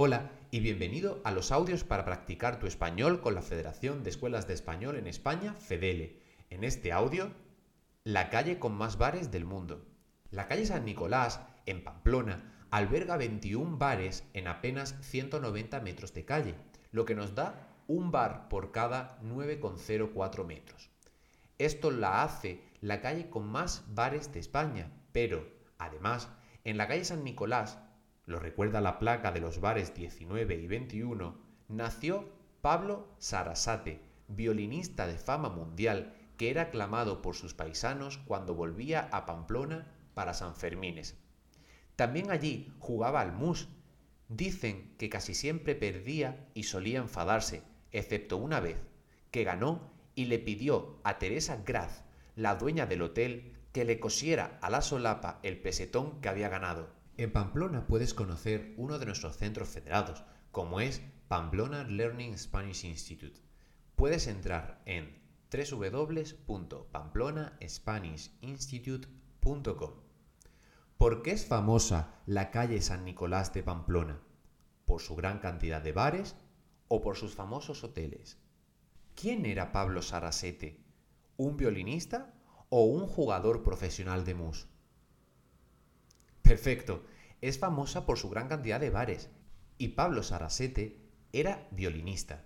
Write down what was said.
Hola y bienvenido a los audios para practicar tu español con la Federación de Escuelas de Español en España, FEDELE. En este audio, la calle con más bares del mundo. La calle San Nicolás, en Pamplona, alberga 21 bares en apenas 190 metros de calle, lo que nos da un bar por cada 9,04 metros. Esto la hace la calle con más bares de España, pero, además, en la calle San Nicolás, lo recuerda la placa de los bares 19 y 21, nació Pablo Sarasate, violinista de fama mundial que era aclamado por sus paisanos cuando volvía a Pamplona para San Fermines. También allí jugaba al mus. Dicen que casi siempre perdía y solía enfadarse, excepto una vez, que ganó y le pidió a Teresa Graz, la dueña del hotel, que le cosiera a la solapa el pesetón que había ganado. En Pamplona puedes conocer uno de nuestros centros federados, como es Pamplona Learning Spanish Institute. Puedes entrar en www.pamplonaspanishinstitute.com. ¿Por qué es famosa la calle San Nicolás de Pamplona? ¿Por su gran cantidad de bares o por sus famosos hoteles? ¿Quién era Pablo Sarasete? ¿Un violinista o un jugador profesional de mus? Perfecto, es famosa por su gran cantidad de bares y Pablo Sarasete era violinista.